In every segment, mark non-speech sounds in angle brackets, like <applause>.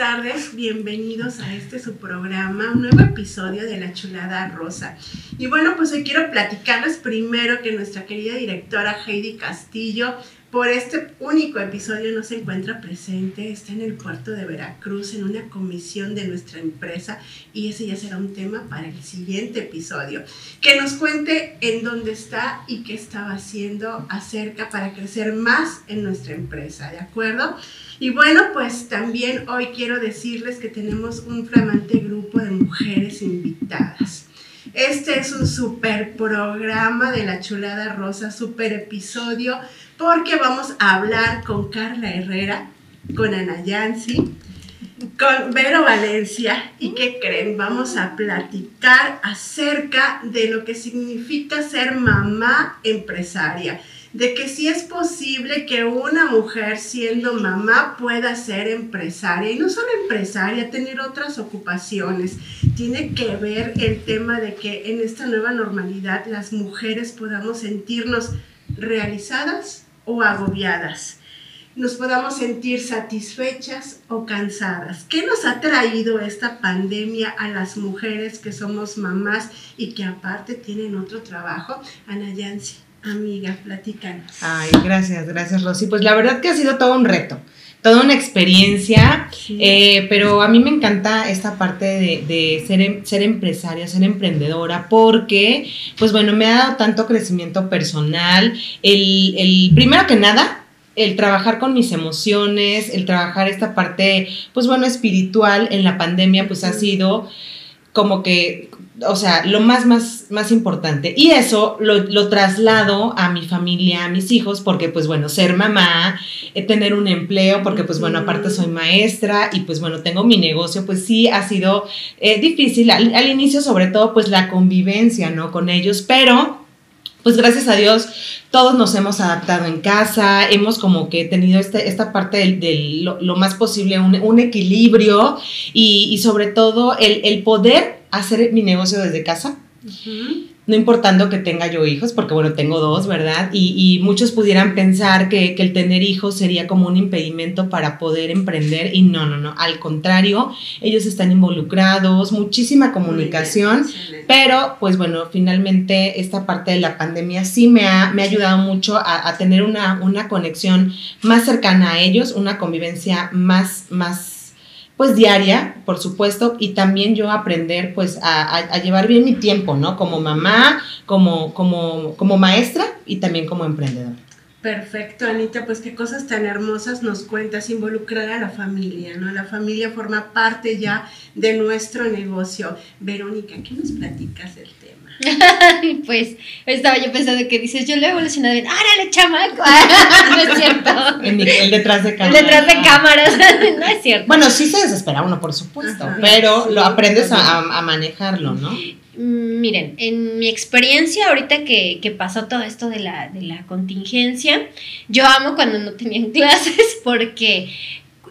tardes, bienvenidos a este su programa, un nuevo episodio de La Chulada Rosa. Y bueno, pues hoy quiero platicarles primero que nuestra querida directora Heidi Castillo por este único episodio no se encuentra presente, está en el puerto de Veracruz en una comisión de nuestra empresa y ese ya será un tema para el siguiente episodio. Que nos cuente en dónde está y qué estaba haciendo acerca para crecer más en nuestra empresa, ¿de acuerdo? Y bueno, pues también hoy quiero decirles que tenemos un flamante grupo de mujeres invitadas. Este es un super programa de la chulada rosa, super episodio porque vamos a hablar con Carla Herrera, con Ana Yancy, con Vero Valencia y ¿qué creen? Vamos a platicar acerca de lo que significa ser mamá empresaria, de que si es posible que una mujer siendo mamá pueda ser empresaria y no solo empresaria, tener otras ocupaciones. Tiene que ver el tema de que en esta nueva normalidad las mujeres podamos sentirnos realizadas o agobiadas, nos podamos sentir satisfechas o cansadas. ¿Qué nos ha traído esta pandemia a las mujeres que somos mamás y que aparte tienen otro trabajo? Ana Yancy, amiga, platícanos. Ay, gracias, gracias Rosy. Pues la verdad que ha sido todo un reto toda una experiencia, eh, pero a mí me encanta esta parte de, ser, em, ser, empresaria, ser emprendedora, porque, pues bueno, me ha dado tanto crecimiento personal. El, el primero que nada, el trabajar con mis emociones, el trabajar esta parte, pues bueno, espiritual en la pandemia, pues ha sido como que o sea, lo más, más, más importante. Y eso lo, traslado a mi familia, a mis hijos, porque pues bueno, ser mamá, eh, tener un empleo, porque pues bueno, aparte soy maestra y pues bueno, tengo mi negocio, pues sí ha sido eh, difícil al, inicio, sobre todo pues la convivencia, ¿no? Con ellos, pero pues gracias a Dios todos nos hemos adaptado en casa, hemos como que tenido este, esta parte de lo, más posible, un, equilibrio y, sobre todo el, el poder hacer mi negocio desde casa. No importando que tenga yo hijos, porque bueno, tengo dos, ¿verdad? Y, muchos pudieran pensar que, el tener hijos sería como un impedimento para poder emprender y no, no, no, al contrario, ellos están involucrados, muchísima comunicación, pero pues bueno, finalmente esta parte de la pandemia sí me ha, me ha ayudado mucho a, a tener una, una conexión más cercana a ellos, una convivencia más, más pues diaria, por supuesto, y también yo aprender pues a, llevar bien mi tiempo, ¿no? Como mamá, como, como, como maestra y también como emprendedora. Perfecto, Anita, pues qué cosas tan hermosas nos cuentas, involucrar a la familia, ¿no? La familia forma parte ya de nuestro negocio. Verónica, ¿qué nos platicas del tema? <laughs> pues estaba yo pensando que dices, yo lo he evolucionado bien, ¡árale, chamaco! <laughs> no es cierto. El, detrás de cámaras. El detrás de cámaras, no es cierto. Bueno, sí se desespera uno, por supuesto, pero lo aprendes a, manejarlo, ¿no? Mm, miren, en mi experiencia, ahorita que, que pasó todo esto de la, de la contingencia, yo amo cuando no tenían <laughs> clases porque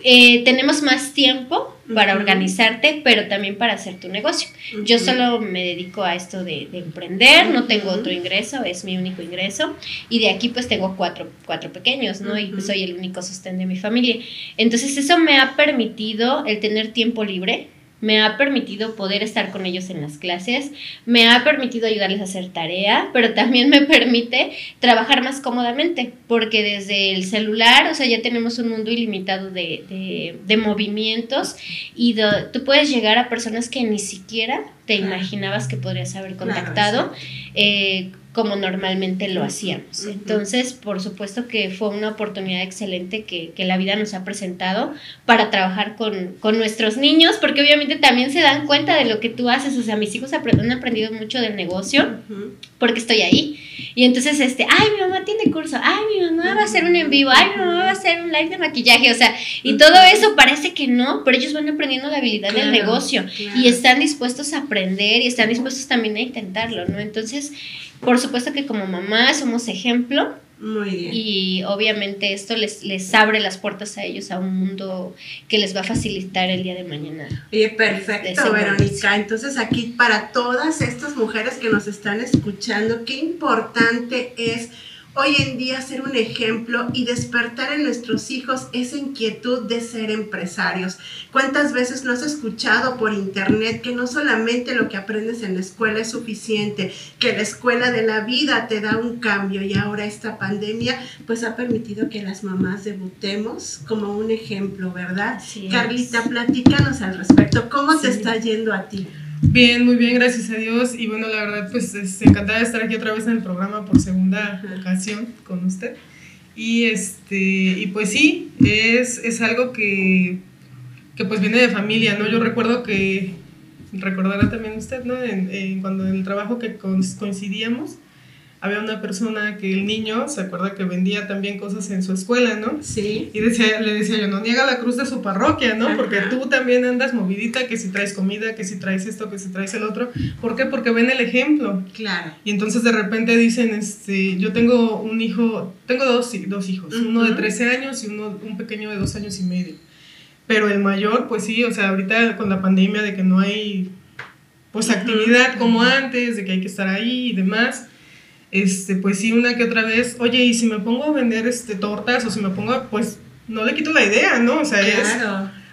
eh, tenemos más tiempo para organizarte, pero también para hacer tu negocio. Yo solo me dedico a esto de, emprender, no tengo otro ingreso, es mi único ingreso, y de aquí pues tengo cuatro, cuatro pequeños, ¿no? Y pues soy el único sostén de mi familia. Entonces eso me ha permitido el tener tiempo libre, me ha permitido poder estar con ellos en las clases, me ha permitido ayudarles a hacer tarea, pero también me permite trabajar más cómodamente, porque desde el celular, o sea, ya tenemos un mundo ilimitado de, de, movimientos y tú puedes llegar a personas que ni siquiera te imaginabas que podrías haber contactado. Eh, como normalmente lo hacíamos. Entonces, por supuesto que fue una oportunidad excelente que, la vida nos ha presentado para trabajar con, nuestros niños, porque obviamente también se dan cuenta de lo que tú haces. O sea, mis hijos han aprendido mucho del negocio porque estoy ahí. Y entonces, este, ay, mi mamá tiene curso, ay, mi mamá va a hacer un en vivo, ay, mi mamá va a hacer un live de maquillaje, o sea, y todo eso parece que no, pero ellos van aprendiendo la habilidad del negocio y están dispuestos a aprender y están dispuestos también a intentarlo, ¿no? Entonces, por supuesto que como mamá somos ejemplo. Muy bien. Y obviamente esto les, les abre las puertas a ellos a un mundo que les va a facilitar el día de mañana. Oye, perfecto, Verónica. Entonces aquí para todas estas mujeres que nos están escuchando, qué importante es hoy en día ser un ejemplo y despertar en nuestros hijos esa inquietud de ser empresarios. ¿Cuántas veces no has escuchado por internet que no solamente lo que aprendes en la escuela es suficiente, que la escuela de la vida te da un cambio y ahora esta pandemia pues ha permitido que las mamás debutemos como un ejemplo, ¿verdad? Carlita, platícanos al respecto. ¿Cómo te está yendo a ti? Bien, muy bien, gracias a Dios. Y bueno, la verdad, pues es encantada de estar aquí otra vez en el programa por segunda ocasión con usted. Y este, y pues sí, es, es algo que, que, pues viene de familia, ¿no? Yo recuerdo que, recordará también usted, ¿no? En, cuando en el trabajo que coincidíamos, había una persona que el niño se acuerda que vendía también cosas en su escuela, ¿no? Sí. Y decía, le decía yo, no niega la cruz de su parroquia, ¿no? Porque tú también andas movidita, que si traes comida, que si traes esto, que si traes el otro. ¿Por qué? Porque ven el ejemplo. Claro. Y entonces de repente dicen, este, yo tengo un hijo, tengo dos, dos hijos, uno de 13 años y uno, un pequeño de dos años y medio. Pero el mayor, pues sí, o sea, ahorita con la pandemia de que no hay, pues, actividad como antes, de que hay que estar ahí y demás este, pues sí, una que otra vez, oye, y si me pongo a vender este, tortas o si me pongo, pues no le quito la idea, ¿no? O sea, es,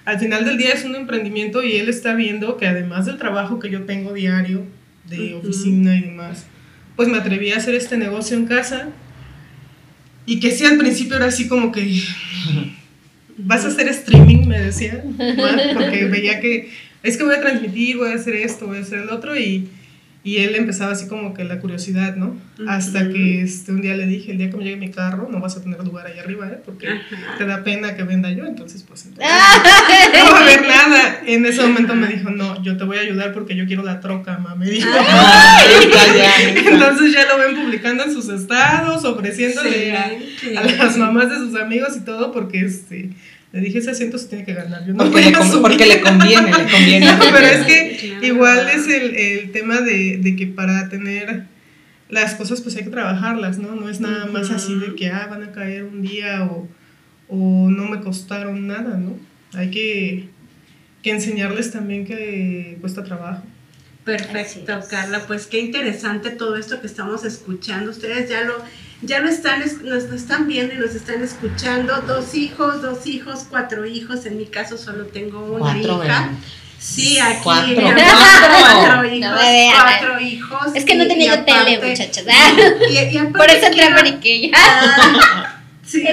al final del día es un emprendimiento y él está viendo que además del trabajo que yo tengo diario, de oficina y demás, pues me atreví a hacer este negocio en casa y que sí al principio era así como que vas a hacer streaming, me decían, <laughs> porque veía que es que voy a transmitir, voy a hacer esto, voy a hacer el otro y y él empezaba así como que la curiosidad, ¿no? Hasta que este, un día le dije, el día que me llegue mi carro, no vas a tener lugar ahí arriba, ¿eh? Porque te da pena que venda yo, entonces pues entonces, <laughs> no va a haber nada. En ese momento me dijo, no, yo te voy a ayudar porque yo quiero la troca, mamá. Me dijo. <laughs> entonces ya lo ven publicando en sus estados, ofreciéndole a, a, las mamás de sus amigos y todo, porque este le dije, ese asiento se tiene que ganar. Yo no porque, le porque, le conviene, le conviene. <laughs> pero es que igual es el, el tema de, de, que para tener las cosas pues hay que trabajarlas, ¿no? No es nada más así de que, ah, van a caer un día o, o no me costaron nada, ¿no? Hay que, que enseñarles también que cuesta trabajo. Perfecto, Carla. Pues qué interesante todo esto que estamos escuchando. Ustedes ya lo ya lo están, nos están viendo y nos están escuchando. Dos hijos, dos hijos, cuatro hijos. En mi caso solo tengo una hija. Sí, aquí cuatro, cuatro, hijos, cuatro hijos. Es que no tenía tele, muchachos. <laughs> Por eso entré a <laughs> Sí,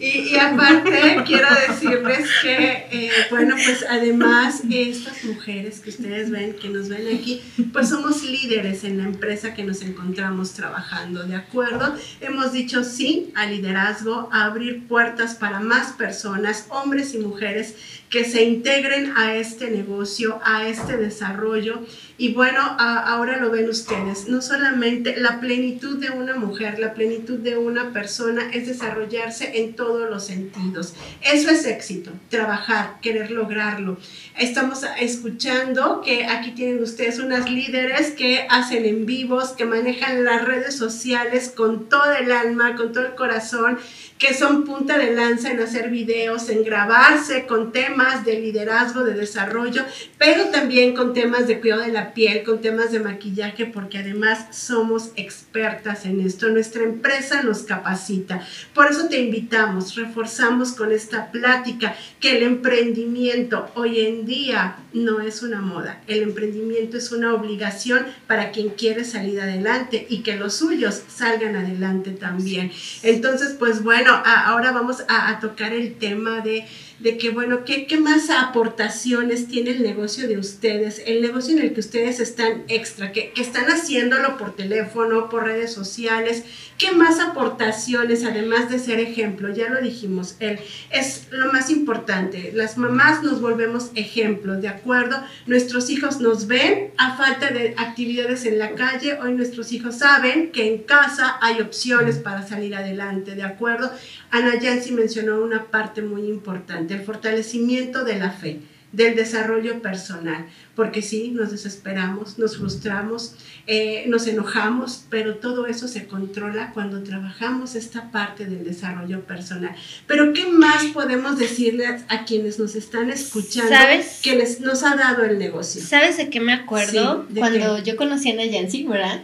y, aparte <laughs> quiero decirles que, eh, bueno, pues además estas mujeres que ustedes ven, que nos ven aquí, pues somos líderes en la empresa que nos encontramos trabajando, ¿de acuerdo? Hemos dicho sí al liderazgo, a abrir puertas para más personas, hombres y mujeres, que se integren a este negocio, a este desarrollo. Y bueno, ahora lo ven ustedes, no solamente la plenitud de una mujer, la plenitud de una persona es desarrollarse en todos los sentidos. Eso es éxito, trabajar, querer lograrlo. Estamos escuchando que aquí tienen ustedes unas líderes que hacen en vivos, que manejan las redes sociales con todo el alma, con todo el corazón que son punta de lanza en hacer videos, en grabarse con temas de liderazgo, de desarrollo, pero también con temas de cuidado de la piel, con temas de maquillaje, porque además somos expertas en esto. Nuestra empresa nos capacita. Por eso te invitamos, reforzamos con esta plática que el emprendimiento hoy en día no es una moda. El emprendimiento es una obligación para quien quiere salir adelante y que los suyos salgan adelante también. Entonces, pues bueno, ahora vamos a, tocar el tema de, de que, bueno, ¿qué, ¿qué, más aportaciones tiene el negocio de ustedes? El negocio en el que ustedes están extra, que, que están haciéndolo por teléfono, por redes sociales. ¿Qué más aportaciones, además de ser ejemplo? Ya lo dijimos, él es lo más importante. Las mamás nos volvemos ejemplos, ¿de acuerdo? Nuestros hijos nos ven a falta de actividades en la calle. Hoy nuestros hijos saben que en casa hay opciones para salir adelante, ¿de acuerdo? Ana Yancy mencionó una parte muy importante, el fortalecimiento de la fe, del desarrollo personal, porque sí, nos desesperamos, nos frustramos, eh, nos enojamos, pero todo eso se controla cuando trabajamos esta parte del desarrollo personal. Pero ¿qué más podemos decirles a quienes nos están escuchando ¿Sabes? que les, nos ha dado el negocio? ¿Sabes de qué me acuerdo? cuando yo conocí a Ana Yancy, ¿verdad?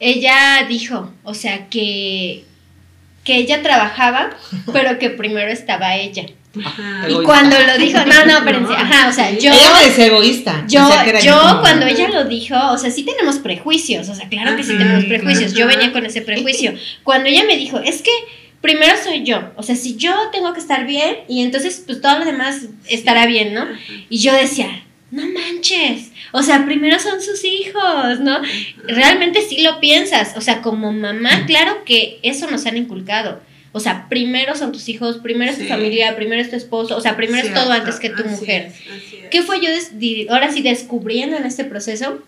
Ella dijo, o sea, que que ella trabajaba, pero que primero estaba ella. Ajá. Y Egoísta. cuando lo dijo, no, no, espérense, ajá, o sea, yo... Ella me decía egoísta. Yo, yo como- cuando ella lo dijo, o sea, sí tenemos prejuicios, o sea, claro que sí tenemos prejuicios, yo venía con ese prejuicio. Cuando ella me dijo, es que primero soy yo, o sea, si yo tengo que estar bien y entonces pues todo lo demás estará bien, ¿no? Y yo decía, no manches, o sea, primero son sus hijos, ¿no? Realmente sí lo piensas, o sea, como mamá, claro que eso nos han inculcado. O sea, primero son tus hijos, primero es tu familia, primero es tu esposo, o sea, primero es todo antes que tu así mujer. es, así es. ¿Qué fue yo ahora sí descubriendo en este proceso?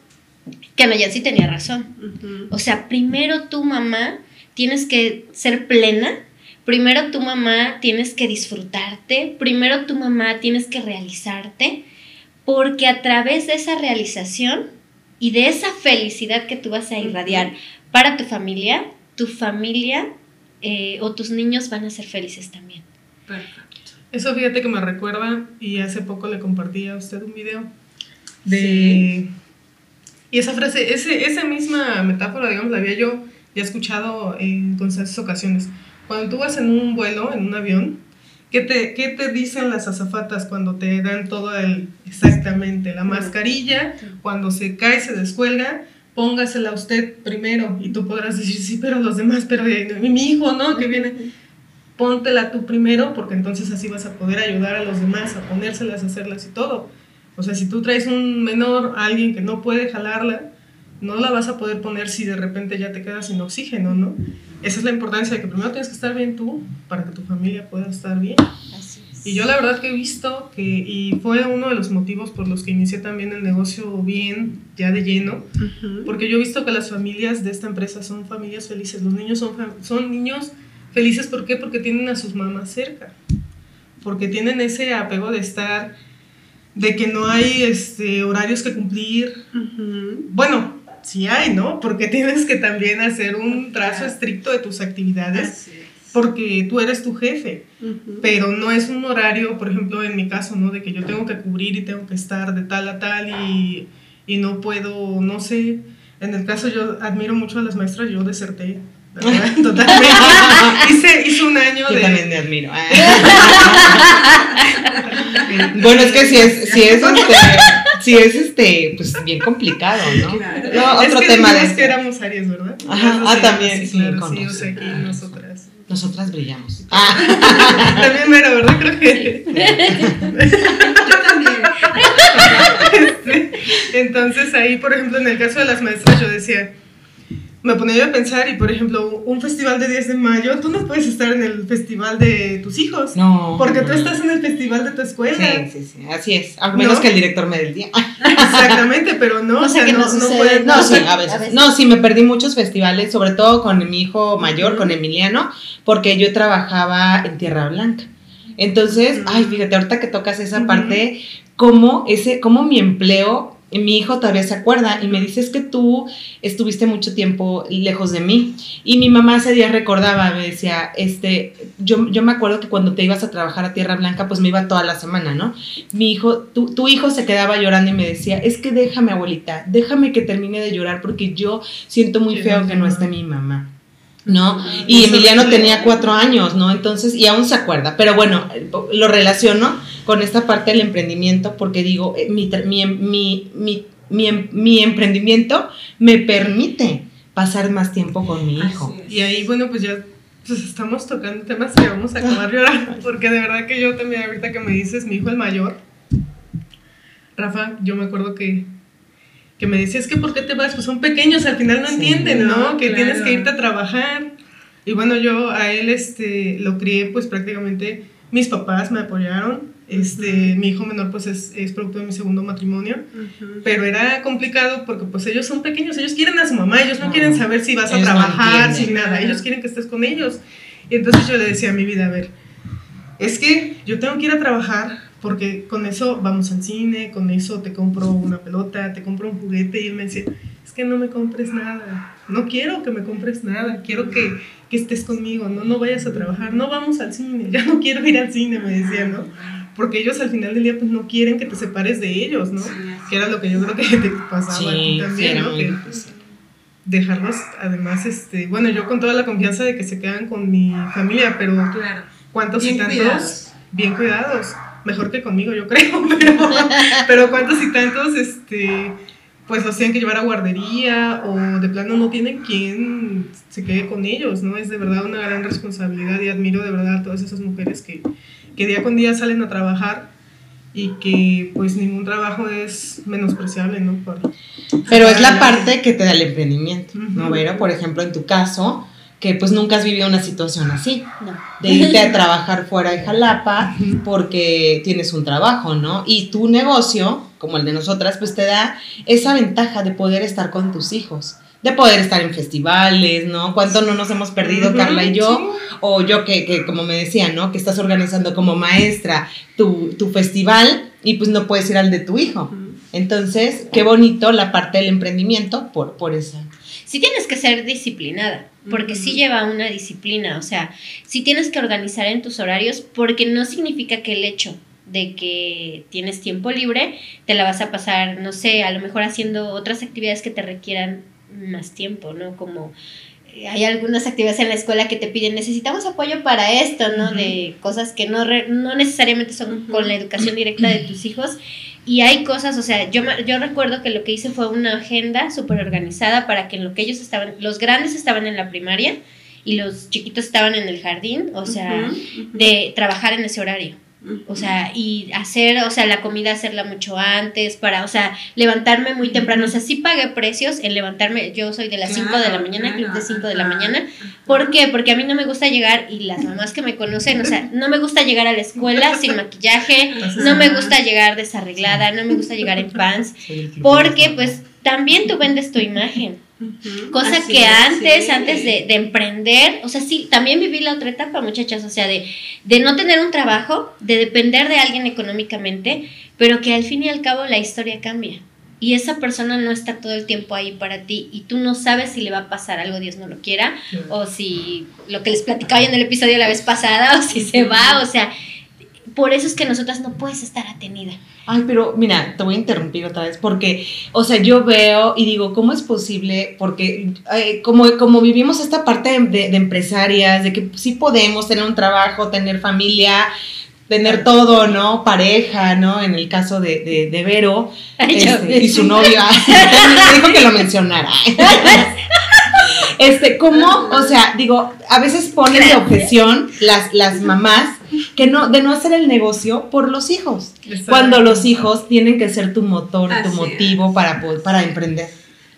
Que Nayan sí tenía razón. Ujú. O sea, primero tu mamá tienes que ser plena, primero tu mamá tienes que disfrutarte, primero tu mamá tienes que realizarte, porque a través de esa realización y de esa felicidad que tú vas a irradiar para tu familia, tu familia eh, o tus niños van a ser felices también. Perfecto. Eso fíjate que me recuerda, y hace poco le compartí a usted un video de... Sí. Y esa frase, ese, esa misma metáfora, digamos, la había yo ya escuchado en constantes ocasiones. Cuando tú vas en un vuelo, en un avión, ¿qué te, qué te dicen las azafatas cuando te dan todo el... Exactamente, la mascarilla, cuando se cae, se descuelga, póngasela usted primero y tú podrás decir, sí, pero los demás, pero eh, mi hijo, ¿no? Que viene póntela tú primero porque entonces así vas a poder ayudar a los demás a ponérselas, a hacerlas y todo. O sea, si tú traes un menor, a alguien que no puede jalarla, no la vas a poder poner si de repente ya te quedas sin oxígeno, ¿no? Esa es la importancia de que primero tienes que estar bien tú para que tu familia pueda estar bien. Y yo la verdad que he visto que, y fue uno de los motivos por los que inicié también el negocio bien, ya de lleno, porque yo he visto que las familias de esta empresa son familias felices. Los niños son, son niños felices, ¿por qué? Porque tienen a sus mamás cerca. Porque tienen ese apego de estar, de que no hay este, horarios que cumplir. Bueno, sí hay, ¿no? Porque tienes que también hacer un trazo estricto de tus actividades, Así. Porque tú eres tu jefe pero no es un horario, por ejemplo, en mi caso, ¿no? De que yo tengo que cubrir y tengo que estar de tal a tal y, y no puedo, no sé. En el caso yo admiro mucho a las maestras, yo deserté, verdad, <laughs> totalmente. hice, hice un año Yo de... también te admiro. <laughs> bueno, es que si es, si es este, si es este, pues bien complicado, ¿no? Claro. No, es otro que tema de que éramos Aries, ¿verdad? Ajá, ah, sí, también, sí, sí, claro, sí, o sea, aquí nosotras. Nosotras brillamos. Ah, <laughs> También mero, ¿verdad? Creo que... <laughs> Yo también. <laughs> Entonces ahí, por ejemplo, en el caso de las maestras, yo decía, me ponía yo a pensar y, por ejemplo, un festival de 10 de mayo, tú no puedes estar en el festival de tus hijos, no. porque tú no. estás en el festival de tu escuela. Sí, sí, sí, así es. A menos ¿No? que el director me dé el día. Exactamente, pero no, <laughs> o Cosa sea, que no, no no puedes- No, sí, a veces. a veces. No, sí, me perdí muchos festivales, sobre todo con mi hijo mayor, con Emiliano, porque yo trabajaba en Tierra Blanca. Entonces, ay, fíjate, ahorita que tocas esa parte, cómo ese, cómo mi empleo, mi hijo todavía se acuerda y me dice es que tú estuviste mucho tiempo lejos de mí. Y mi mamá ese día recordaba, me decía, este, yo, yo me acuerdo que cuando te ibas a trabajar a Tierra Blanca, pues me iba toda la semana, ¿no? mi hijo, tu, tu hijo se quedaba llorando y me decía, es que déjame abuelita, déjame que termine de llorar porque yo siento muy feo que no llorar". esté mi mamá. ¿No? Y Eso Emiliano tenía cuatro años, ¿no? Entonces, y aún se acuerda, pero bueno, lo relaciono con esta parte del emprendimiento porque digo, eh, mi, tra- mi, mi, mi, mi, em- mi emprendimiento me permite pasar más tiempo con mi hijo. Y ahí, bueno, pues ya pues estamos tocando temas que vamos a acabar llorando, <laughs> porque de verdad que yo también, ahorita que me dices, mi hijo el mayor, Rafa, yo me acuerdo que, que me decía, es que ¿por qué te vas? Pues son pequeños, al final no Sí. entienden, ¿no? No, que claro. tienes que irte a trabajar. Y bueno, yo a él este, lo crié, pues prácticamente mis papás me apoyaron. Este, Mi hijo menor pues es, es producto de mi segundo matrimonio. Pero era complicado porque pues ellos son pequeños, ellos quieren a su mamá, ellos no, No, quieren saber si vas a ellos trabajar, nada, ellos quieren que estés con ellos. Y entonces yo le decía a mi vida, a ver, es que yo tengo que ir a trabajar porque con eso vamos al cine, con eso te compro una pelota, te compro un juguete y él me decía, es que no me compres nada, no quiero que me compres nada, quiero que, que estés conmigo, no, no vayas a trabajar, no vamos al cine, <laughs> ya no quiero ir al cine, me decía, ¿no? Porque ellos al final del día pues no quieren que te separes de ellos, ¿no? Sí, Que era lo que yo creo que te pasaba a ti Sí, sí, también, ¿no? Que- dejarlos, además, este, bueno, yo con toda la confianza de que se quedan con mi familia, pero Claro. ¿cuántos Bien y tantos? cuidados. Bien cuidados. Mejor que conmigo, yo creo, <laughs> pero, pero ¿cuántos y tantos, este, pues los tienen que llevar a guardería o de plano no tienen quien se quede con ellos, ¿no? Es de verdad una gran responsabilidad y admiro de verdad a todas esas mujeres que, que día con día salen a trabajar y que pues ningún trabajo es menospreciable, ¿no? Por- Pero es la parte que te da el emprendimiento, ¿no, Ujú. Vero? Por ejemplo, en tu caso, que pues nunca has vivido una situación así, No. de irte a trabajar fuera de Jalapa porque tienes un trabajo, ¿no? Y tu negocio, como el de nosotras, pues te da esa ventaja de poder estar con tus hijos, de poder estar en festivales, ¿no? ¿Cuánto no nos hemos perdido, Carla y yo? sí. O yo que, que, como me decía, ¿no? Que estás organizando como maestra tu, tu festival y pues no puedes ir al de tu hijo. Entonces, qué bonito la parte del emprendimiento por, por esa. sí tienes que ser disciplinada, porque sí lleva una disciplina, o sea, sí tienes que organizar en tus horarios, porque no significa que el hecho de que tienes tiempo libre, te la vas a pasar, no sé, a lo mejor haciendo otras actividades que te requieran más tiempo, ¿no? Como eh, hay algunas actividades en la escuela que te piden, necesitamos apoyo para esto, ¿no? De cosas que no, re- no necesariamente son con la educación directa de tus hijos. Y hay cosas, o sea, yo, yo recuerdo que lo que hice fue una agenda súper organizada para que en lo que ellos estaban, los grandes estaban en la primaria y los chiquitos estaban en el jardín, o sea, de trabajar en ese horario. O sea, y hacer, o sea, la comida hacerla mucho antes, para, o sea, levantarme muy temprano. O sea, sí pagué precios en levantarme, yo soy de las 5 de la mañana, club de claro, 5 de la mañana. ¿Por qué? Porque a mí no me gusta llegar, y las mamás que me conocen, o sea, no me gusta llegar a la escuela sin maquillaje, no me gusta llegar desarreglada, no me gusta llegar en <laughs> pants, porque pues también tú vendes tu imagen. Cosa que es, antes, sí. antes de, de emprender, o sea, sí, también viví la otra etapa, muchachas, o sea, de, de no tener un trabajo, de depender de alguien económicamente, pero que al fin y al cabo la historia cambia. Y esa persona no está todo el tiempo ahí para ti y tú no sabes si le va a pasar algo, Dios no lo quiera, o si lo que les platicaba yo en el episodio la vez pasada, o si se va, o sea, por eso es que nosotras no puedes estar atenida. Ay, pero mira, te voy a interrumpir otra vez porque, o sea, yo veo y digo, ¿cómo es posible? Porque eh, como, como vivimos esta parte de, de- de empresarias, de que sí podemos tener un trabajo, tener familia, tener todo, ¿no? Pareja, ¿no? En el caso de, de, de Vero <laughs> Ay, este, y su novio, me dijo que lo mencionara. <laughs> Este, ¿cómo? O sea, digo, a veces ponen de objeción las, las mamás <laughs> que no, de no hacer el negocio por los hijos. Cuando los hijos tienen que ser tu motor, tu motivo es. para, para emprender.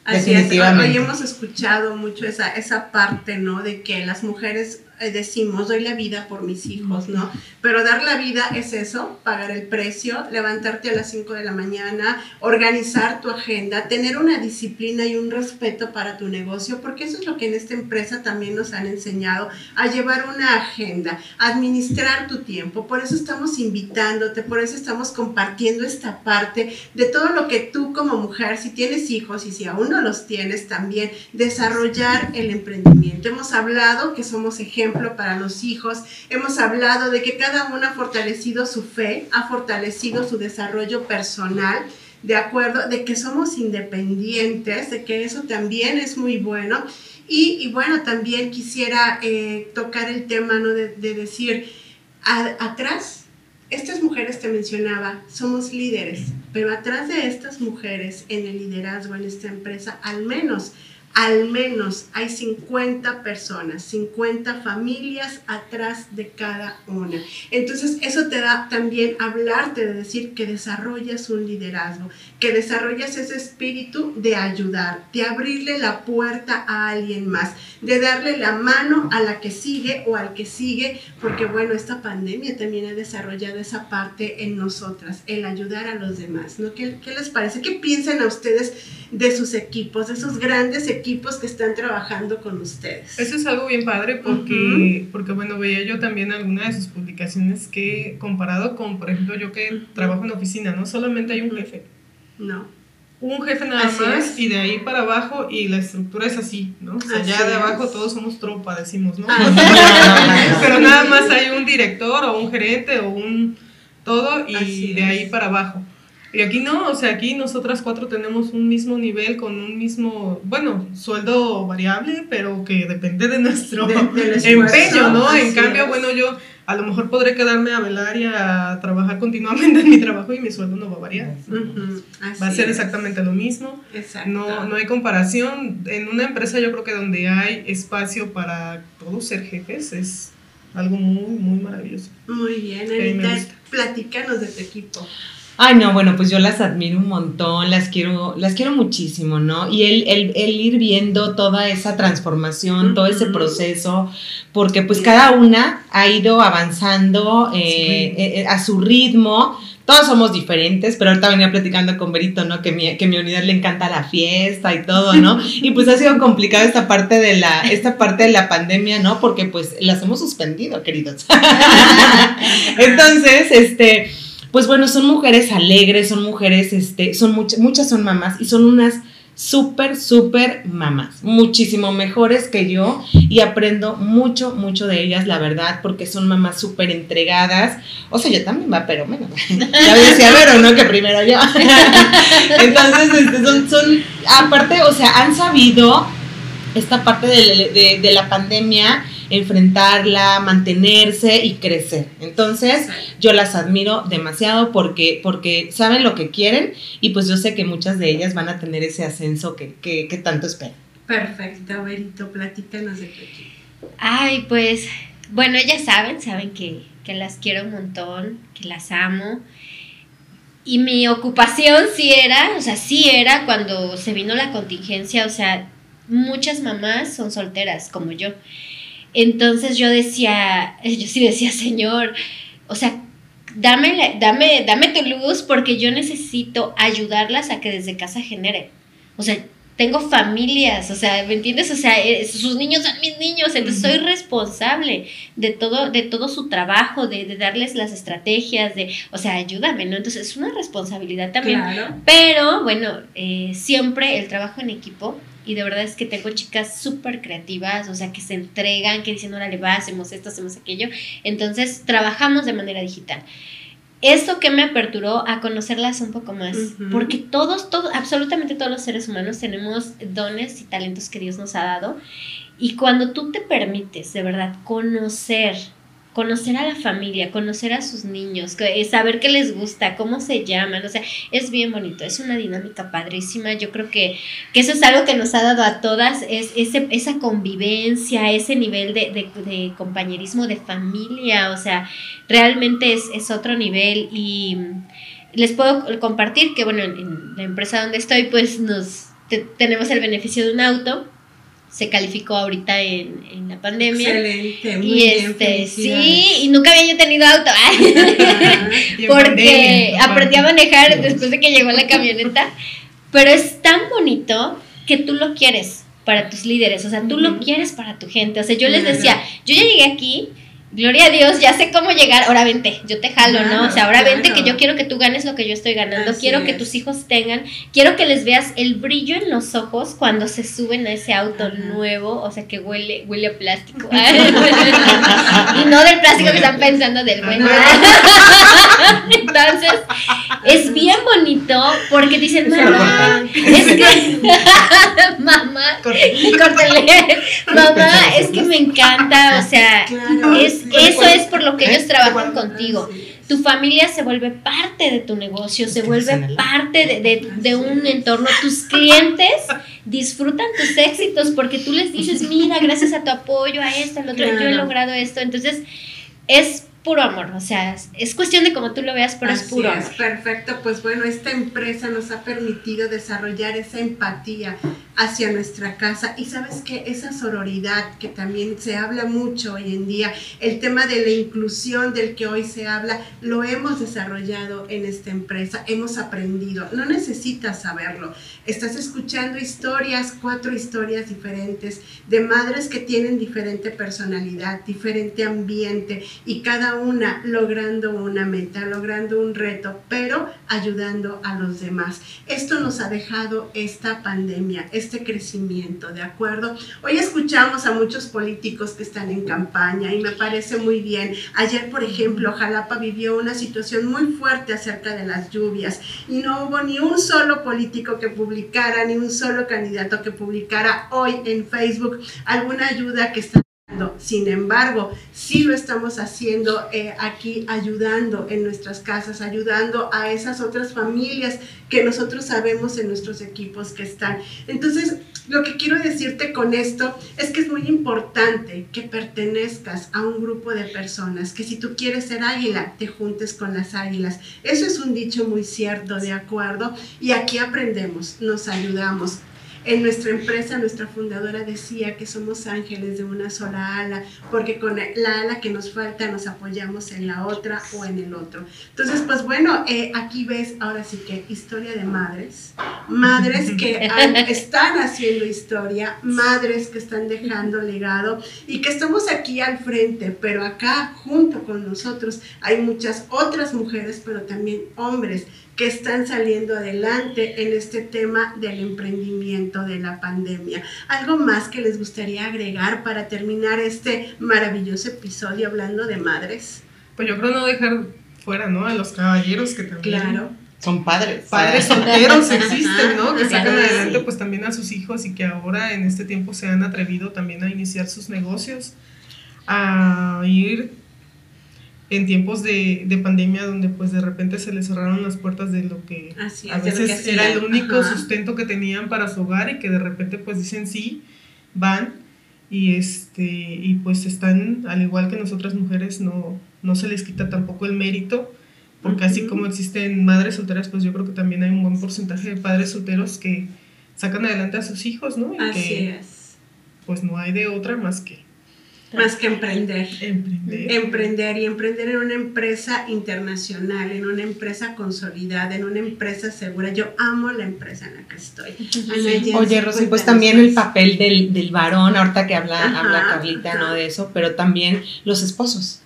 Así es, hoy, Definitivamente. hemos escuchado mucho esa, esa parte, ¿no? De que las mujeres decimos, doy la vida por mis hijos, ¿no? Pero dar la vida es eso, pagar el precio, levantarte a las 5 de la mañana, organizar tu agenda, tener una disciplina y un respeto para tu negocio, porque eso es lo que en esta empresa también nos han enseñado, a llevar una agenda, administrar tu tiempo. Por eso estamos invitándote, por eso estamos compartiendo esta parte de todo lo que tú como mujer, si tienes hijos y si aún no los tienes también, desarrollar el emprendimiento. Hemos hablado que somos ejemplo para los hijos, hemos hablado de que cada uno ha fortalecido su fe, ha fortalecido su desarrollo personal. De acuerdo, de que somos independientes, de que eso también es muy bueno. Y, y bueno, también quisiera eh, tocar el tema ¿no? de, de decir, a- atrás estas mujeres te mencionaba, somos líderes, pero atrás de estas mujeres en el liderazgo en esta empresa, al menos, al menos hay 50 personas, 50 familias atrás de cada una. Entonces, eso te da también hablarte de decir que desarrollas un liderazgo, que desarrollas ese espíritu de ayudar, de abrirle la puerta a alguien más, de darle la mano a la que sigue o al que sigue, porque bueno, esta pandemia también ha desarrollado esa parte en nosotras, el ayudar a los demás, ¿no? ¿Qué, les parece? ¿Qué piensan a ustedes de sus equipos, de esos grandes equipos que están trabajando con ustedes? Eso es algo bien padre porque, porque bueno, veía yo también alguna de sus publicaciones que comparado con, por ejemplo, yo que trabajo en oficina, ¿no? Solamente hay un jefe. No. Un jefe nada Así más es. y de ahí para abajo y la estructura es así, ¿no? O sea, Así ya de es. abajo todos somos tropa, decimos, ¿no? Ah, <laughs> <laughs> Pero nada más hay un director o un gerente o un todo y de ahí para abajo. Y aquí no, o sea, aquí nosotras cuatro tenemos un mismo nivel con un mismo, bueno, sueldo variable, pero que depende de nuestro empeño, ¿no? En cambio, bueno, yo a lo mejor podré quedarme a velar y a trabajar continuamente en mi trabajo y mi sueldo no va a variar. Va a ser exactamente lo mismo. No, no hay comparación. En una empresa yo creo que donde hay espacio para todos ser jefes es algo muy, muy maravilloso. Muy bien, Anita, platícanos de tu equipo. Ay, no, bueno, pues yo las admiro un montón, las quiero, las quiero muchísimo, ¿no? Y el, el, el ir viendo toda esa transformación, todo ese proceso, porque pues cada una ha ido avanzando eh, eh, a su ritmo. Todos somos diferentes, pero ahorita venía platicando con Berito, ¿no? Que mi, que mi unidad le encanta la fiesta y todo, ¿no? <laughs> Y pues ha sido complicada esta parte de la, esta parte de la pandemia, ¿no? Porque pues las hemos suspendido, queridos. <laughs> <laughs> Entonces, este pues bueno, son mujeres alegres, son mujeres, este, son muchas, muchas son mamás y son unas súper, súper mamás, muchísimo mejores que yo y aprendo mucho, mucho de ellas, la verdad, porque son mamás súper entregadas. O sea, yo también va, pero bueno, <laughs> ya decía Vero, ¿no? Que primero yo. <laughs> Entonces, este, son, son, aparte, o sea, han sabido esta parte de, de la pandemia enfrentarla, mantenerse y crecer. Entonces, yo las admiro demasiado porque, porque saben lo que quieren y pues yo sé que muchas de ellas van a tener ese ascenso que, que, tanto esperan. Perfecto, Berito, platícanos de tu Ay, pues, bueno, ellas saben, saben que, que las quiero un montón, que las amo. Y mi ocupación sí era, o sea, sí era cuando se vino la contingencia, o sea, muchas mamás son solteras como yo. Entonces yo decía, <laughs> yo sí decía, Señor, o sea, dame, dame, dame tu luz porque yo necesito ayudarlas a que desde casa generen. O sea, tengo familias, o sea, ¿me entiendes? O sea, eh, sus niños son mis niños, entonces soy responsable de todo, de todo su trabajo, de, de, darles las estrategias, de, o sea, ayúdame, ¿no? Entonces es una responsabilidad también. Pero, bueno, eh, siempre el trabajo en equipo y de verdad es que tengo chicas súper creativas, o sea, que se entregan, que dicen, órale, va, hacemos esto, hacemos aquello. Entonces, trabajamos de manera digital. Esto que me aperturó a conocerlas un poco más, porque todos, todos, absolutamente todos los seres humanos tenemos dones y talentos que Dios nos ha dado. Y cuando tú te permites de verdad conocer conocer a la familia, conocer a sus niños, eh, saber qué les gusta, cómo se llaman, o sea, es bien bonito, es una dinámica padrísima, yo creo que, que eso es algo que nos ha dado a todas, es ese, esa convivencia, ese nivel de, compañerismo de familia, o sea, realmente es, es otro nivel. Y les puedo compartir que, bueno, en, la empresa donde estoy, pues nos tenemos el beneficio de un auto se calificó ahorita en, en la pandemia. Excelente, muy y este, sí, y nunca había yo tenido auto. <laughs> porque aprendí a manejar después de que llegó la camioneta. Pero es tan bonito que tú lo quieres para tus líderes, o sea, tú lo quieres para tu gente. O sea, yo les decía, yo ya llegué aquí gloria a Dios, ya sé cómo llegar, ahora vente, yo te jalo, ¿no? O sea, ahora vente que yo quiero que tú ganes lo que yo estoy ganando, quiero que tus hijos tengan, quiero que les veas el brillo en los ojos cuando se suben a ese auto nuevo, o sea, que huele, huele a plástico. <laughs> y no del plástico que están pensando del bueno. <laughs> Entonces, es bien bonito porque dicen, mamá, es que, <laughs> mamá, córtale, mamá, es que me encanta, o sea, es eso es por lo que ellos trabajan contigo. Tu familia se vuelve parte de tu negocio, se vuelve parte de, un entorno. Tus clientes disfrutan tus éxitos porque tú les dices, mira, gracias a tu apoyo, a esto, al otro, yo he logrado esto. Entonces, es puro amor, o sea, es cuestión de cómo tú lo veas, pero es puro amor. perfecto, pues bueno, esta empresa nos ha permitido desarrollar esa empatía hacia nuestra casa. Y sabes que esa sororidad que también se habla mucho hoy en día, el tema de la inclusión del que hoy se habla, lo hemos desarrollado en esta empresa, hemos aprendido, no necesitas saberlo, estás escuchando historias, cuatro historias diferentes de madres que tienen diferente personalidad, diferente ambiente y cada una logrando una meta, logrando un reto, pero ayudando a los demás. Esto nos ha dejado esta pandemia, este crecimiento, ¿de acuerdo? Hoy escuchamos a muchos políticos que están en campaña y me parece muy bien. Ayer, por ejemplo, Jalapa vivió una situación muy fuerte acerca de las lluvias y no hubo ni un solo político que publicara, ni un solo candidato que publicara hoy en Facebook alguna ayuda que está sin embargo, sí lo estamos haciendo eh, aquí, ayudando en nuestras casas, ayudando a esas otras familias que nosotros sabemos en nuestros equipos que están. Entonces, lo que quiero decirte con esto es que es muy importante que pertenezcas a un grupo de personas, que si tú quieres ser águila, te juntes con las águilas. Eso es un dicho muy cierto, ¿de acuerdo? Y aquí aprendemos, nos ayudamos. En nuestra empresa, nuestra fundadora decía que somos ángeles de una sola ala, porque con la ala que nos falta nos apoyamos en la otra o en el otro. Entonces, pues bueno, eh, aquí ves ahora sí que historia de madres, madres que <laughs> están haciendo historia, madres que están dejando legado y que estamos aquí al frente, pero acá junto con nosotros hay muchas otras mujeres, pero también hombres que están saliendo adelante en este tema del emprendimiento de la pandemia. ¿Algo más que les gustaría agregar para terminar este maravilloso episodio hablando de madres? Pues yo creo no dejar fuera, ¿no? A los caballeros que también... Claro. Son padres. Padres solteros existen, ¿no? Que sacan adelante pues también a sus hijos y que ahora en este tiempo se han atrevido también a iniciar sus negocios, a ir en tiempos de, de, pandemia donde pues de repente se les cerraron las puertas de lo que a veces era el único sustento que tenían para su hogar y que de repente pues dicen sí, van y este y pues están al igual que nosotras mujeres no, no se les quita tampoco el mérito porque así como existen madres solteras pues yo creo que también hay un buen porcentaje de padres solteros que sacan adelante a sus hijos, ¿no? Y así que, es. Pues no hay de otra más que más que emprender. Emprender. Emprender y emprender en una empresa internacional, en una empresa consolidada, en una empresa segura. Yo amo la empresa en la que estoy. Oye, Rosy, pues también el papel del, del varón, ahorita que habla, habla Carlita, ¿no? De eso, pero también los esposos.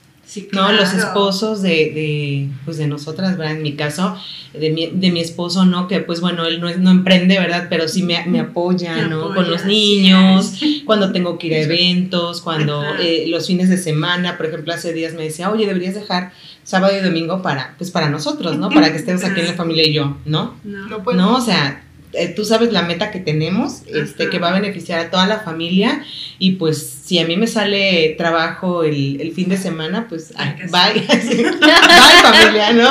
¿No? Los esposos de, de, pues de nosotras, ¿verdad? En mi caso, de mi, de mi esposo, ¿no? Que pues bueno, él no, no emprende, ¿verdad? Pero sí me, me apoya, ¿no? Con los niños, cuando tengo que ir a eventos, cuando eh, los fines de semana, por ejemplo, hace días me decía, oye, deberías dejar sábado y domingo para, pues para nosotros, ¿no? Para que estemos aquí en la familia y yo, ¿no? No, no o sea, eh, tú sabes la meta que tenemos, este, que va a beneficiar a toda la familia y pues si a mí me sale trabajo el, el fin de semana, pues bye, <laughs> bye familia, ¿no?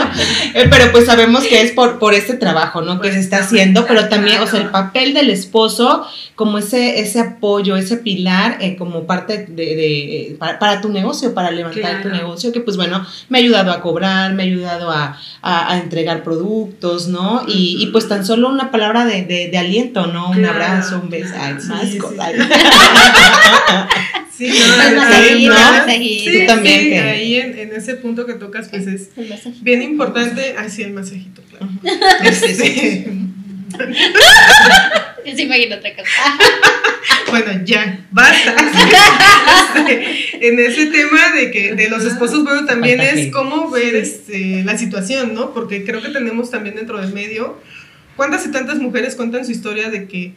Eh, pero pues sabemos que es por, por este trabajo, ¿no? que se está haciendo, pero también, o sea, el papel del esposo como ese, ese apoyo, ese pilar eh, como parte de, de para, tu negocio, para levantar tu negocio, que pues bueno, me ha ayudado a cobrar, me ha ayudado a, a, entregar productos, ¿no? Y, y, pues tan solo una palabra de, de, aliento, ¿no? Un abrazo, un beso, ay, más cosas. Sí, <laughs> <laughs> <laughs> no, sí, también. Ahí en, en, ese punto que tocas, pues es bien importante. Ay, sí, el masajito, claro. <laughs> Este, <laughs> Yo se imagino otra cosa. bueno, ya, basta. Este, en ese tema de que de los esposos, bueno, también es cómo ver este, la situación, ¿no? Porque creo que tenemos también dentro del medio, ¿cuántas y tantas mujeres cuentan su historia de que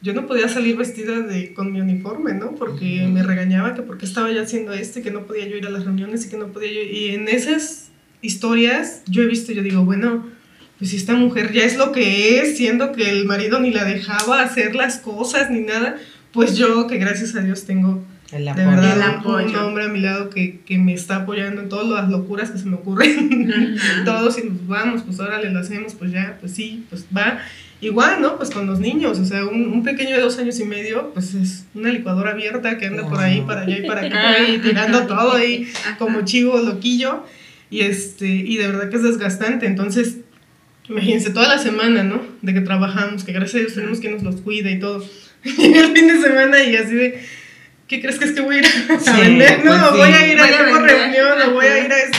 yo no podía salir vestida de, con mi uniforme, ¿no? Porque me regañaba que porque estaba ya haciendo esto y que no podía yo ir a las reuniones y que no podía yo... Y en esas historias yo he visto, yo digo, bueno, pues si esta mujer ya es lo que es, siendo que el marido ni la dejaba hacer las cosas ni nada, pues yo que gracias a Dios tengo de verdad un hombre a mi lado que, que, me está apoyando en todas las locuras que se me ocurren. <laughs> Todos y nos vamos, pues órale, lo hacemos, pues ya, pues sí, pues va. Igual, ¿no? Pues con los niños, o sea, un, un, pequeño de dos años y medio, pues es una licuadora abierta que anda por ahí, para allá y para acá, y tirando todo ahí como chivo loquillo, y, este, y de verdad que es desgastante, entonces, imagínense, toda la semana, ¿no? De que trabajamos, que gracias a Dios tenemos quien nos los cuida y todo, <laughs> y el fin de semana y así de, ¿qué crees que es que voy a ir a, vender? no, pues voy a ir a, a reunión, o voy a ir a esto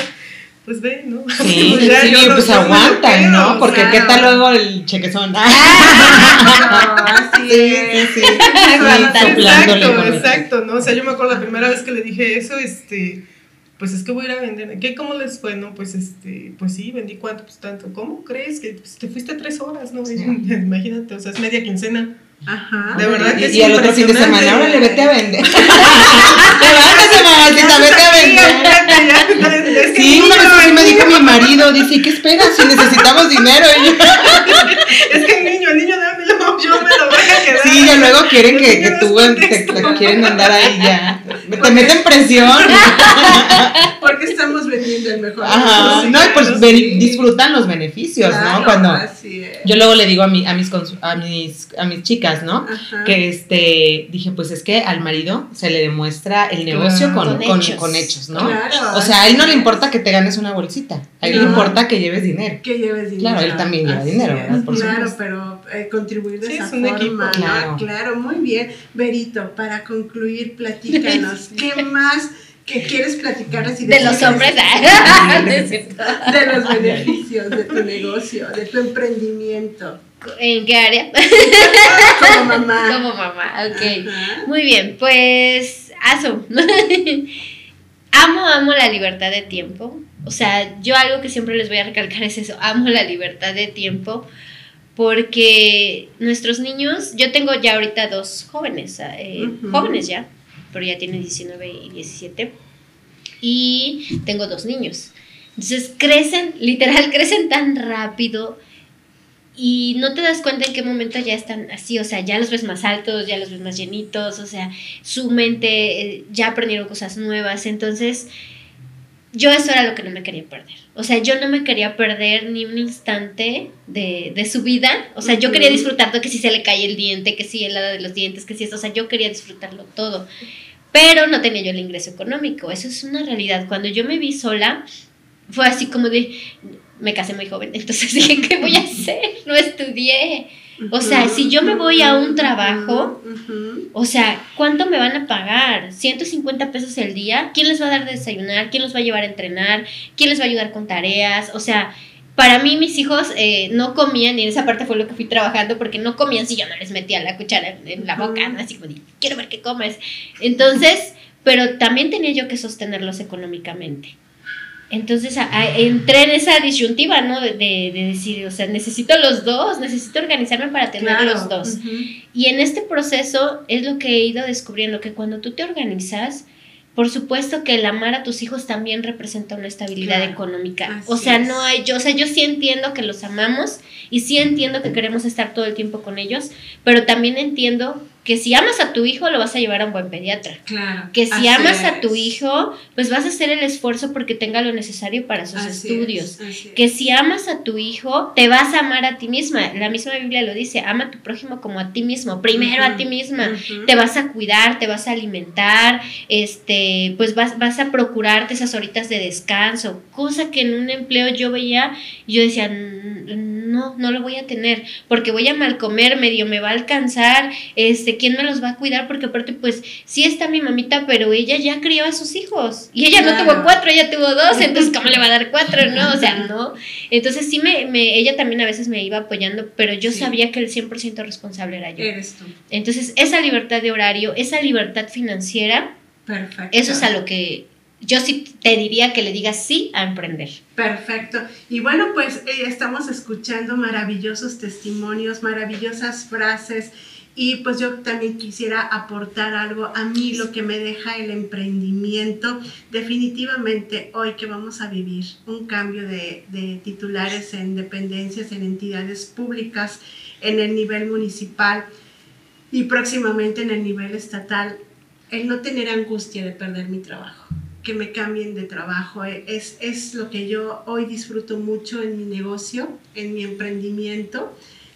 pues ve, ¿no? Sí, <laughs> pues, sí, pues aguantan, ¿no? Porque qué tal luego el chequezón. Ah, <laughs> sí, sí, sí. <laughs> Exacto, exacto, ¿no? O sea, yo me acuerdo la primera vez que le dije eso, este, pues es que voy a ir a vender. ¿Qué, cómo les fue? No, pues este, pues sí, vendí cuánto, pues tanto. ¿Cómo crees que pues, te fuiste tres horas, no? Imagínate, o sea, es media quincena. Ajá. De verdad que y, es y al otro fin de semana, ahora le vete a vender. <laughs> Levántese, mamacita, vete a vender. Sí, una vez así me dijo mi marido, dice, ¿y qué esperas si necesitamos dinero? <laughs> Y Es que el niño, el niño dámelo, yo me lo voy a quedar. sí, ya luego quieren que, que tú te, te quieren andar ahí ya. <laughs> Te meten presión. Porque el mejor. Ajá. No, y pues disfrutan los beneficios, Claro, ¿no? Cuando así es. yo luego le digo a, mi, a, mis, a, mis, a mis chicas, ¿no? Ajá. que este dije pues es que al marido se le demuestra el negocio Claro. con, Con con, hechos. con hechos, ¿no? Claro, O sea, a él no le es. importa que te ganes una bolsita, a él le importa que lleves dinero. que lleves dinero. Claro, él también lleva Así dinero, es, ¿verdad? Por claro, supuesto. pero eh, contribuir de Sí, esa es un forma, equipo. ¿no? Claro. Claro, muy bien. Berito, para concluir, platícanos, <laughs> ¿qué más que quieres platicar así De los decirles hombres. ah. <laughs> De los beneficios de tu negocio, de tu emprendimiento. ¿En qué área? Como mamá. Como mamá, ok. Ajá. Muy bien, pues aso. <laughs> amo, amo la libertad de tiempo. O sea, yo algo que siempre les voy a recalcar es eso, amo la libertad de tiempo porque nuestros niños, yo tengo ya ahorita dos jóvenes, eh, jóvenes ya, pero ya tienen 19 y 17, y tengo dos niños. Entonces crecen, literal, <laughs> crecen tan rápido y no te das cuenta en qué momento ya están así, o sea, ya los ves más altos, ya los ves más llenitos, o sea, su mente eh, ya aprendieron cosas nuevas, entonces yo eso era lo que no me quería perder. O sea, yo no me quería perder ni un instante de, de su vida. O sea, yo quería disfrutar de que si se le cae el diente, que si el de los dientes, que si esto. O sea, yo quería disfrutarlo todo. Pero no tenía yo el ingreso económico. Eso es una realidad. Cuando yo me vi sola, fue así como de. Me casé muy joven, <laughs> entonces dije, ¿qué voy a hacer? No estudié. O sea, si yo me voy a un trabajo, o sea, ¿cuánto me van a pagar? ¿150 pesos el día? ¿Quién les va a dar de desayunar? ¿Quién los va a llevar a entrenar? ¿Quién les va a ayudar con tareas? O sea, para mí mis hijos eh, no comían, y en esa parte fue lo que fui trabajando, porque no comían si yo no les metía la cuchara en, la boca, ¿no? Así como, quiero ver qué comes. Entonces, pero también tenía yo que sostenerlos económicamente. Entonces a- a- entré en esa disyuntiva, ¿no? De, de- de decir, o sea, necesito los dos, necesito organizarme para tener Claro. los dos. Y en este proceso es lo que he ido descubriendo, que cuando tú te organizas, por supuesto que el amar a tus hijos también representa una estabilidad Claro, económica. O sea, no hay, yo, o sea, yo sí entiendo que los amamos y sí entiendo que queremos estar todo el tiempo con ellos, pero también entiendo que si amas a tu hijo lo vas a llevar a un buen pediatra. Claro. Que si amas a tu hijo, pues vas a hacer el esfuerzo porque tenga lo necesario para sus Así estudios es, así es. que si amas a tu hijo, te vas a amar a ti misma. La misma Biblia lo dice, ama a tu prójimo como a ti mismo, primero a ti misma. Te vas a cuidar, te vas a alimentar, este, pues vas, vas a procurarte esas horitas de descanso, cosa que en un empleo yo veía y yo decía, "N- no, no lo voy a tener, porque voy a mal comer, medio me va a alcanzar, este, ¿quién me los va a cuidar? Porque aparte, pues, sí está mi mamita, pero ella ya crió a sus hijos, y ella no tuvo cuatro, ella tuvo dos, <laughs> entonces, ¿cómo le va a dar cuatro? No, o sea, <laughs> no. Entonces, sí, me, me, ella también a veces me iba apoyando, pero yo Sí. sabía que el 100% responsable era yo. Eres tú. Entonces, esa libertad de horario, esa libertad financiera, Perfecto. eso es a lo que yo sí te diría que le digas sí a emprender. Perfecto. Y bueno, pues eh, estamos escuchando maravillosos testimonios, maravillosas frases. Y pues yo también quisiera aportar algo a mí, lo que me deja el emprendimiento. Definitivamente hoy que vamos a vivir un cambio de, de titulares en dependencias, en entidades públicas, en el nivel municipal y próximamente en el nivel estatal, el no tener angustia de perder mi trabajo que me cambien de trabajo. eh, Es, es lo que yo hoy disfruto mucho en mi negocio, en mi emprendimiento,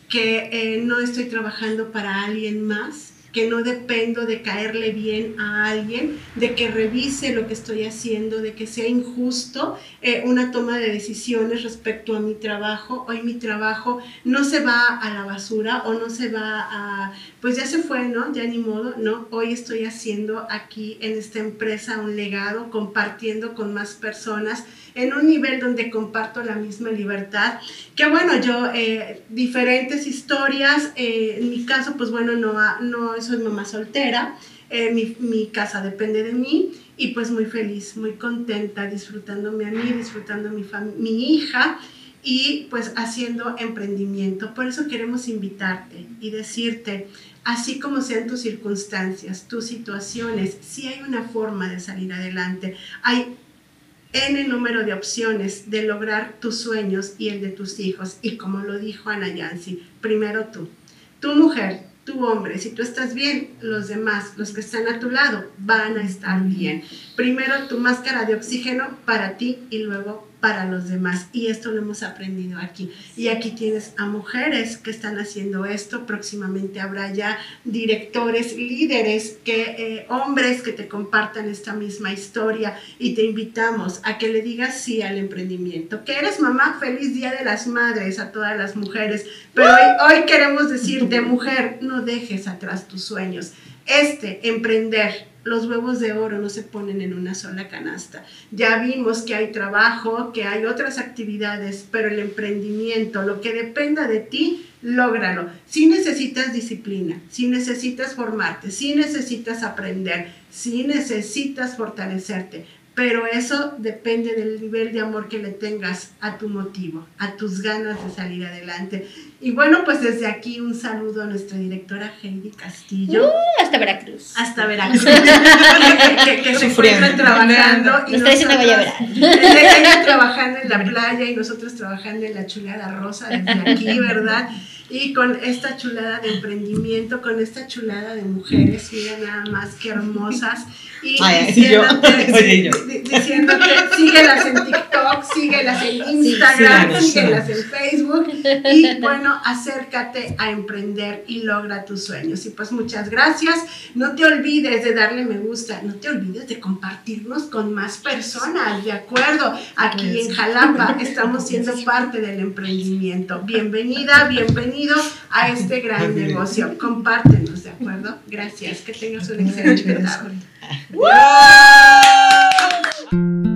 que eh, no estoy trabajando para alguien más, que no dependo de caerle bien a alguien, de que revise lo que estoy haciendo, de que sea injusto eh, una toma de decisiones respecto a mi trabajo. Hoy mi trabajo no se va a la basura o no se va a, pues ya se fue, ¿no? Ya ni modo, ¿no? Hoy estoy haciendo aquí en esta empresa un legado, compartiendo con más personas en un nivel donde comparto la misma libertad. Que bueno, yo, eh, diferentes historias, eh, en mi caso, pues bueno, no, no soy mamá soltera, eh, mi, mi casa depende de mí y pues muy feliz, muy contenta, disfrutándome a mí, disfrutando mi, fam- mi hija y pues haciendo emprendimiento. Por eso queremos invitarte y decirte, así como sean tus circunstancias, tus situaciones, si hay una forma de salir adelante. Hay N número de opciones de lograr tus sueños y el de tus hijos. Y como lo dijo Ana Yancy, primero tú, tu mujer, tu hombre, si tú estás bien, los demás, los que están a tu lado, van a estar bien. Primero tu máscara de oxígeno para ti y luego para los demás. Y esto lo hemos aprendido aquí. Y aquí tienes a mujeres que están haciendo esto. Próximamente habrá ya directores, líderes, que, eh, hombres que te compartan esta misma historia. Y te invitamos a que le digas sí al emprendimiento. Que eres mamá, feliz Día de las Madres a todas las mujeres. Pero hoy, hoy queremos decirte, mujer, no dejes atrás tus sueños. Este, emprender, los huevos de oro no se ponen en una sola canasta. Ya vimos que hay trabajo, que hay otras actividades, pero el emprendimiento, lo que dependa de ti, lógralo. Si necesitas disciplina, si necesitas formarte, si necesitas aprender, si necesitas fortalecerte, pero eso depende del nivel de amor que le tengas a tu motivo, a tus ganas de salir adelante. Y bueno, pues desde aquí un saludo a nuestra directora Heidi Castillo. Uh, hasta Veracruz. Hasta <laughs> Veracruz. <laughs> que, que, se encuentran trabajando. Y diciendo Ella trabajando en la playa y nosotros trabajando en la chulada rosa desde aquí, ¿verdad? Y con esta chulada de emprendimiento, con esta chulada de mujeres, miren nada más que hermosas. Y diciéndote, <laughs> diciéndote, síguelas en TikTok, síguelas en Instagram, síguelas en Facebook. Y bueno, acércate a emprender y logra tus sueños. Y pues muchas gracias. No te olvides de darle me gusta, no te olvides de compartirnos con más personas, ¿de acuerdo? Aquí en Jalapa <laughs> estamos siendo parte del emprendimiento. Bienvenida, <laughs> bienvenido a este gran negocio. Compártenos, ¿de acuerdo? Gracias, que tengas un excelente tarde. <laughs>